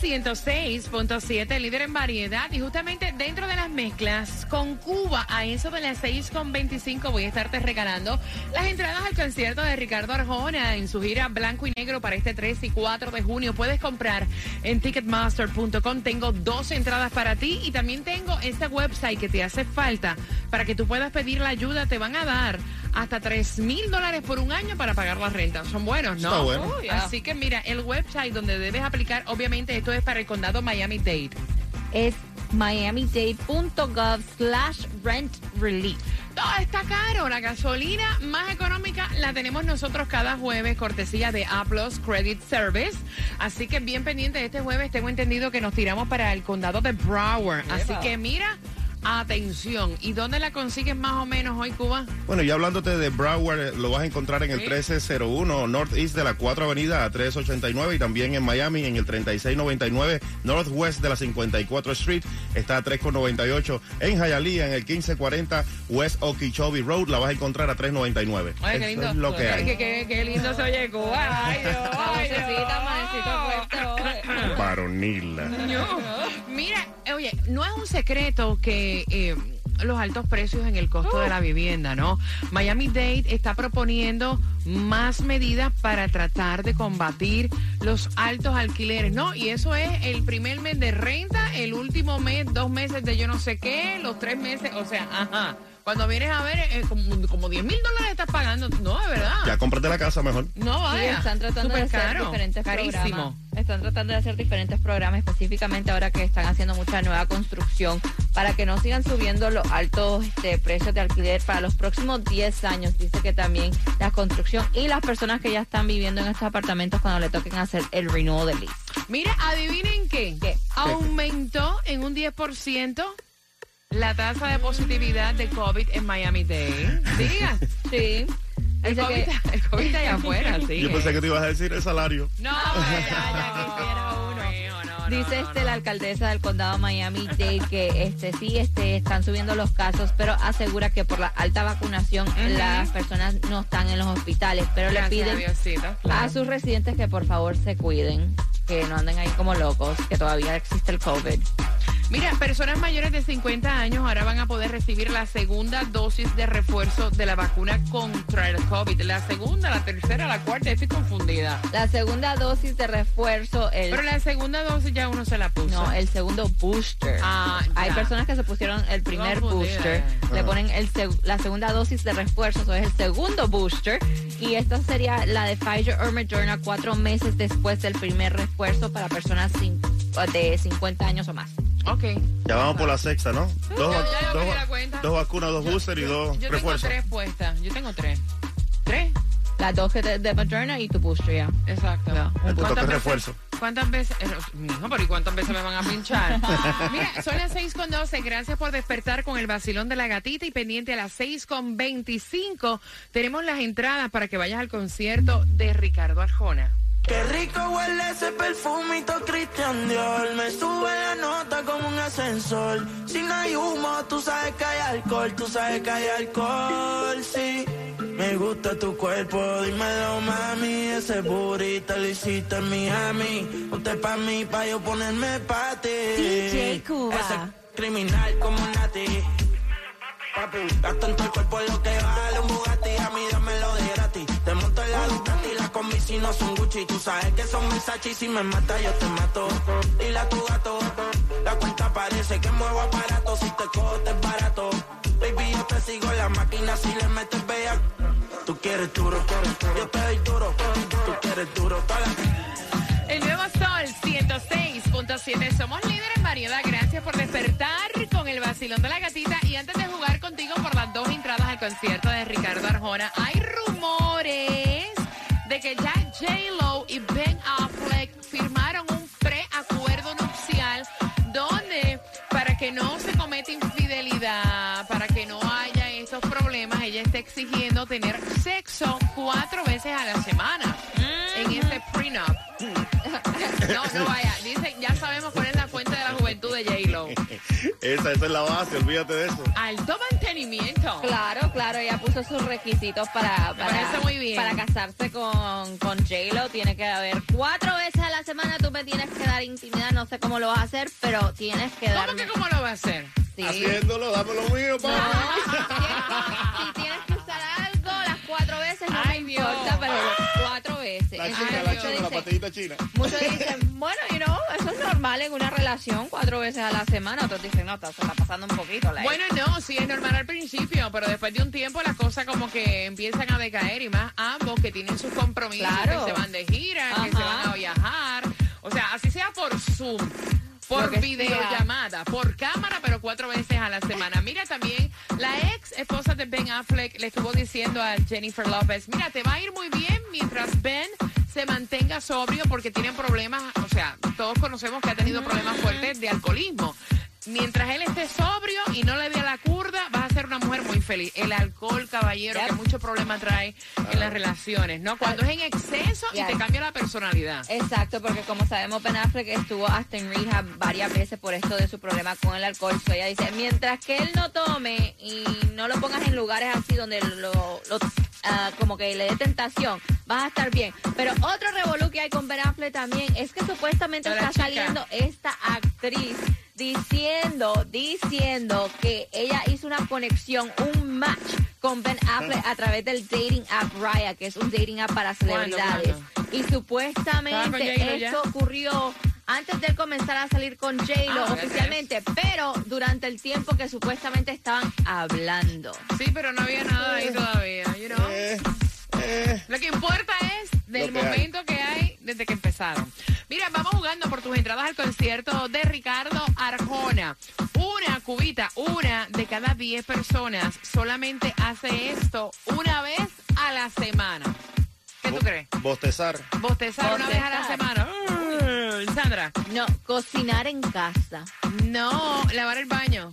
106.7, líder en variedad y justamente dentro de las mezclas con Cuba a eso de las 6.25 voy a estarte regalando las entradas al concierto de Ricardo Arjona en su gira Blanco y Negro para este 3 y 4 de junio. Puedes comprar en ticketmaster.com. Tengo dos entradas para ti y también tengo este website que te hace falta para que tú puedas pedir la ayuda. Te van a dar hasta 3 mil dólares por un año para pagar la renta. Son buenos, ¿no? Está bueno. Uy, Así que mira, el website donde debes aplicar, obviamente esto es para el condado Miami-Dade. es miamidade.gov slash rent relief. Todo está caro. La gasolina más económica la tenemos nosotros cada jueves, cortesía de A Plus Credit Service. Así que bien pendiente de este jueves, tengo entendido que nos tiramos para el condado de Broward. Así que mira, atención. ¿Y dónde la consigues más o menos hoy, Cuba? Bueno, y hablándote de Broward, eh, lo vas a encontrar en el Sí. 1301 Northeast de la 4 Avenida a 389 y también en Miami en el 3699 Northwest de la 54 Street está a 398 en Hialeah en el 1540 West Okeechobee Road la vas a encontrar a 399. Oye, qué Eso lindo. es lo que Qué- hay. Qué, qué- qué lindo se oye Cuba. Ay, Dios, ay, Dios. Varonila. No. Mira, oye, no es un secreto que eh, los altos precios en el costo de la vivienda, ¿no? Miami Dade está proponiendo más medidas para tratar de combatir los altos alquileres, ¿no? Y eso es el primer mes de renta, el último mes, dos meses de yo no sé qué, los tres meses, o sea, ajá. Cuando vienes a ver, eh, como, como 10 mil dólares estás pagando. No, de verdad. Ya cómprate la casa mejor. No, Sí, vaya. están tratando de hacer caro, diferentes carísimo. programas. Están tratando de hacer diferentes programas, específicamente ahora que están haciendo mucha nueva construcción, para que no sigan subiendo los altos este, precios de alquiler para los próximos 10 años. Dice que también la construcción y las personas que ya están viviendo en estos apartamentos cuando le toquen hacer el renewal de lease. Mira, adivinen qué. ¿Qué? Aumentó en un 10% la tasa de positividad de COVID en Miami-Dade. Diga. Sí. El Dice COVID, que- el COVID está allá afuera, sí. Yo pensé que te ibas a decir el salario. No, ya, ya quisiera uno. No, no, Dice no, este no. la alcaldesa del condado Miami Dade que este sí este están subiendo los casos, pero asegura que por la alta vacunación las personas no están en los hospitales, pero Gracias le a piden Diosito, a claro. sus residentes que por favor se cuiden, que no anden ahí como locos, que todavía existe el COVID. Mira, personas mayores de 50 años ahora van a poder recibir la segunda dosis de refuerzo de la vacuna contra el COVID. La segunda, la tercera, la cuarta, estoy confundida. La segunda dosis de refuerzo, el Pero la segunda dosis ya uno se la puso. no, el segundo booster. Ah, Hay personas que se pusieron el primer booster, le ponen el seg- la segunda dosis de refuerzo, eso es el segundo booster, y esta sería la de Pfizer o Moderna cuatro meses después del primer refuerzo para personas cin- de 50 años o más. Ok. Ya vamos por la sexta, ¿no? Dos, ya, ya dos- perdí la cuenta. dos vacunas, dos boosters y dos Yo tengo refuerzos. tres puestas. Yo tengo tres. ¿Tres? Las dos que de, de Moderna y tu booster ya. Exacto. Que ¿Cuántas veces- refuerzo. ¿Cuántas veces? eh, No, pero ¿y cuántas veces me van a pinchar? Mira, son las 6 con 12. Gracias por despertar con el vacilón de la gatita y pendiente a las 6 con 25. Tenemos las entradas para que vayas al concierto de Ricardo Arjona. Qué rico huele ese perfumito Christian Dior. Me sube la nota como un ascensor. Si no hay humo, tú sabes que hay alcohol. Tú sabes que hay alcohol, sí. Me gusta tu cuerpo, dímelo mami. Ese burrito lo hiciste en Miami. Ponte pa' mí, pa' yo ponerme pa' ti. DJ Cuba. Ese criminal como Nati. Papi, gasto en todo el cuerpo lo que vale un no son Gucci. Tú sabes que son Versace y si me mata yo te mato. Dile a tu gato, la cuenta parece que muevo aparato. Si te cojo te es barato. Baby, yo te sigo en la máquina si le metes vea. Tú quieres duro, yo te doy duro. Tú quieres duro. El nuevo Sol 106.7. Somos líderes en variedad. Gracias por despertar con el vacilón de la gatita. Y antes de jugar contigo por las dos entradas al concierto de Ricardo Arjona, hay rumores que ya J-Lo y Ben Affleck firmaron un preacuerdo nupcial donde para que no se cometa infidelidad, para que no haya estos problemas, ella está exigiendo tener sexo cuatro veces a la semana en este prenup. No, no vaya, dicen, ya sabemos cuál es la fuente de la juventud de J-Lo. Esa, esa es la base, olvídate de eso. Alto mantenimiento. Claro, claro, ella puso sus requisitos para, para, muy bien. para casarse con, con J-Lo. Tiene que haber cuatro veces a la semana, tú me tienes que dar intimidad, no sé cómo lo vas a hacer, pero tienes que ¿Cómo darme... que cómo lo va a hacer? Sí. Haciéndolo, dame lo mío, No, La Entonces, china, Ay, la Dios. china, la dicen- patillita china. Muchos dicen, bueno, y no, eso es normal en una relación, cuatro veces a la semana. Otros dicen, no, está- se está pasando un poquito. la Bueno, no, sí es normal al principio, pero después de un tiempo las cosas como que empiezan a decaer y más ambos que tienen sus compromisos, Claro. que se van de gira, que se van a viajar. O sea, así sea por Zoom. Por videollamada, por cámara, pero cuatro veces a la semana. Mira también, la ex esposa de Ben Affleck le estuvo diciendo a Jennifer López, mira, te va a ir muy bien mientras Ben se mantenga sobrio porque tienen problemas, o sea, todos conocemos que ha tenido problemas fuertes de alcoholismo. Mientras él esté sobrio y no le dé a la curda, vas a ser una mujer muy feliz. El alcohol, caballero, Yep. que mucho problema trae en las relaciones, ¿no? Cuando es en exceso y te cambia la personalidad. Exacto, porque como sabemos, Ben Affleck estuvo hasta en rehab varias veces por esto de su problema con el alcohol. So ella dice, mientras que él no tome y no lo pongas en lugares así donde lo, lo, ah, como que le dé tentación, vas a estar bien. Pero otro revolú que hay con Ben Affleck también es que supuestamente está chica. saliendo esta actriz diciendo, diciendo que ella hizo una conexión, un match con Ben Affleck a través del dating app Raya, que es un dating app para ¿Cuándo, celebridades. Y ¿Estaba con supuestamente esto ocurrió antes de él comenzar a salir con J-Lo Ah, oficialmente, pero durante el tiempo que supuestamente estaban hablando. Sí, pero no había nada ahí todavía, you know? Eh, eh. Lo que importa es del que hay. momento que hay desde que empezaron. Mira, vamos jugando por tus entradas al concierto de Ricardo Arjona. Una cubita, una de cada 10 personas solamente hace esto una vez a la semana. ¿Qué tú crees? Bostezar. Bostezar una vez a la semana. Mm, Sandra. No, cocinar en casa. No, lavar el baño.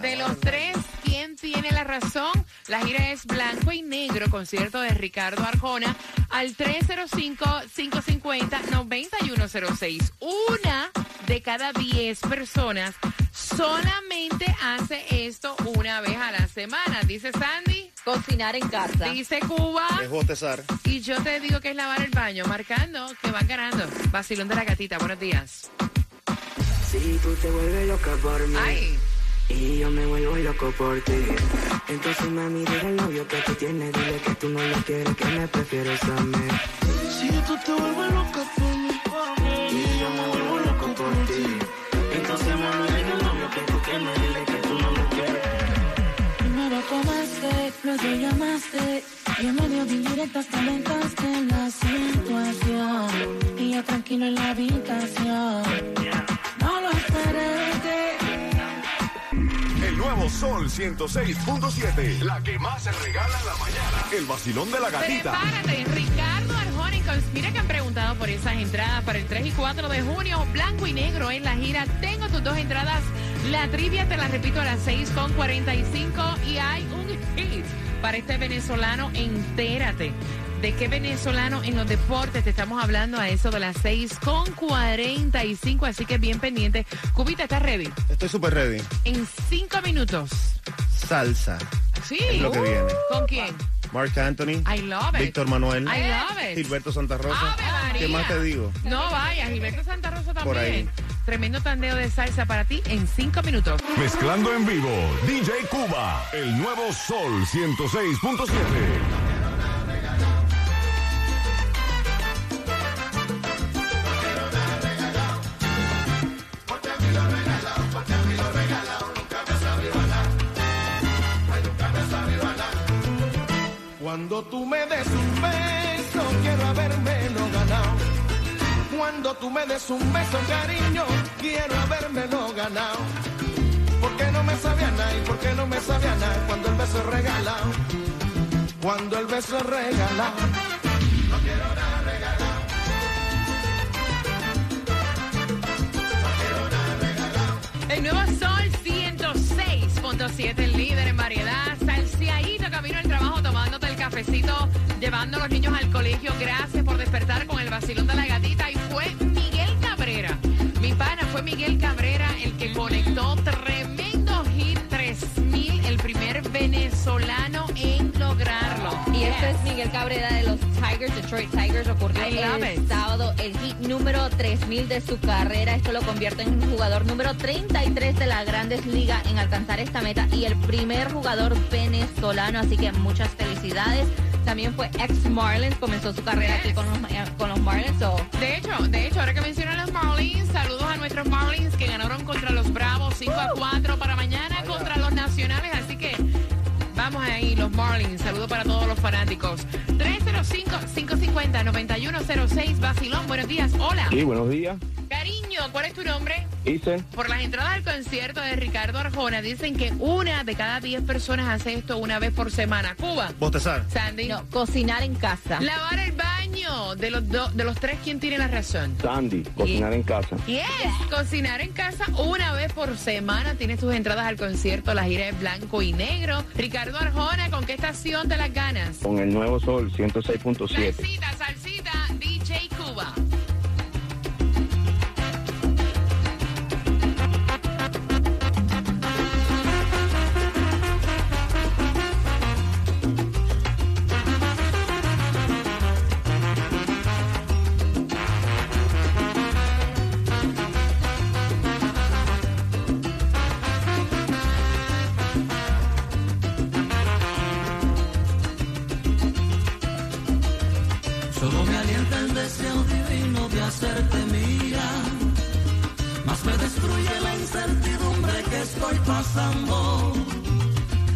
De los tres, ¿quién tiene la razón? La gira es blanco y negro, concierto de Ricardo Arjona al 305-550-9106. Una de cada diez personas solamente hace esto una vez a la semana. Dice Sandy, Cocinar en casa. dice Cuba. Es bostezar. Y yo te digo que es lavar el baño, marcando que van ganando. Vacilón de la gatita, buenos días. Si tú te vuelves loca por mí Ay. y yo me vuelvo loco por ti, entonces mami dile al novio que tú tienes, dile que tú no lo quieres, que me prefieres a mí. Si tú te vuelves loca por mí llamaste y en medio de indirectas calentaste la situación y yo tranquilo en la habitación. No lo esperé. El nuevo Sol 106.7. La que más se regala en la mañana. El vacilón de la gatita. Prepárate, Ricardo Arjona y Cons- Mira que han preguntado por esas entradas para el 3 y 4 de junio, blanco y negro en la gira. Tengo tus dos entradas. La trivia te la repito a las 6 con 45 y hay un hit para este venezolano. Entérate. ¿De qué venezolano en los deportes te estamos hablando a eso de las 6 con 45? Así que bien pendiente. Cubita, ¿estás ready? Estoy súper ready. En 5 minutos. Salsa. Sí. Es lo que viene. ¿Con quién? Mark Anthony. I love it. Víctor Manuel. I love it. Gilberto Santa Rosa. ¿Qué más te digo? No vayas, Gilberto Santa Rosa Por ahí. Tremendo tandeo de salsa para ti en cinco minutos. Mezclando en vivo. DJ Cuba. El nuevo Sol 106.7. Cuando tú me des un beso, quiero habérmelo ganado. Cuando tú me des un beso, cariño, quiero habérmelo ganado. Porque no me sabía nada y porque no me sabía nada cuando el beso es regalado. Cuando el beso es regalado. El nuevo Sol 106.7 96.7, el líder en variedad. Salciadito, camino al trabajo, tomándote el cafecito, llevando a los niños al colegio. Gracias por despertar con el vacilón de la gatita. Miguel Cabrera el que conectó tremendo hit 3000, el primer venezolano en lograrlo. Y este es Miguel Cabrera de los Tigers, Detroit Tigers, ocurrió el it. sábado, el hit número 3000 de su carrera. Esto lo convierte en un jugador número 33 de la Grandes Ligas en alcanzar esta meta y el primer jugador venezolano, así que muchas felicidades. También fue ex Marlins, comenzó su carrera aquí con los, con los Marlins. so, De hecho, de hecho, ahora que mencionan los Marlins, saludos a nuestros Marlins que ganaron contra los Bravos 5 a 4 para Marlins. Saludos para todos los fanáticos. 305-550-9106, Basilón, buenos días. Hola. Sí, buenos días. Cariño, ¿cuál es tu nombre? Hice. Por las entradas al concierto de Ricardo Arjona, dicen que una de cada 10 personas hace esto una vez por semana. Cuba. Bostezar. Sandy. no, cocinar en casa. Lavar el baño. De los, do- de los tres, ¿quién tiene la razón? Sandy, cocinar en casa. Yes, cocinar en casa una vez por semana. Tienes tus entradas al concierto, la gira es blanco y negro. Ricardo Arjona, ¿con qué estación te las ganas? Con el nuevo sol 106.7. incertidumbre que estoy pasando.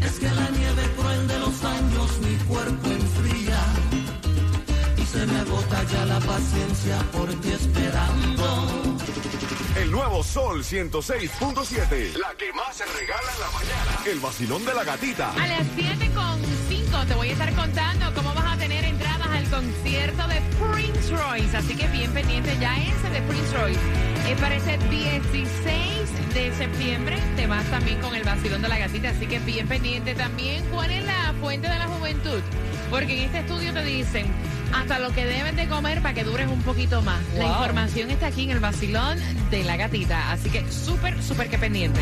Es que la nieve cruel de los años mi cuerpo enfría. Y se me agota ya la paciencia por ti esperando. El nuevo Sol 106.7. La que más se regala en la mañana. El vacilón de la gatita. A las 7 con 5 te voy a estar contando cómo vas a tener entradas al concierto de Prince Royce. Así que bien pendiente ya ese de Prince Royce. Es para ese 16 de septiembre. Te vas también con el vacilón de la gatita. Así que bien pendiente también. ¿Cuál es la fuente de la juventud? Porque en este estudio te dicen hasta lo que debes de comer para que dures un poquito más. La información está aquí en el vacilón de la gatita. Así que súper, súper que pendiente.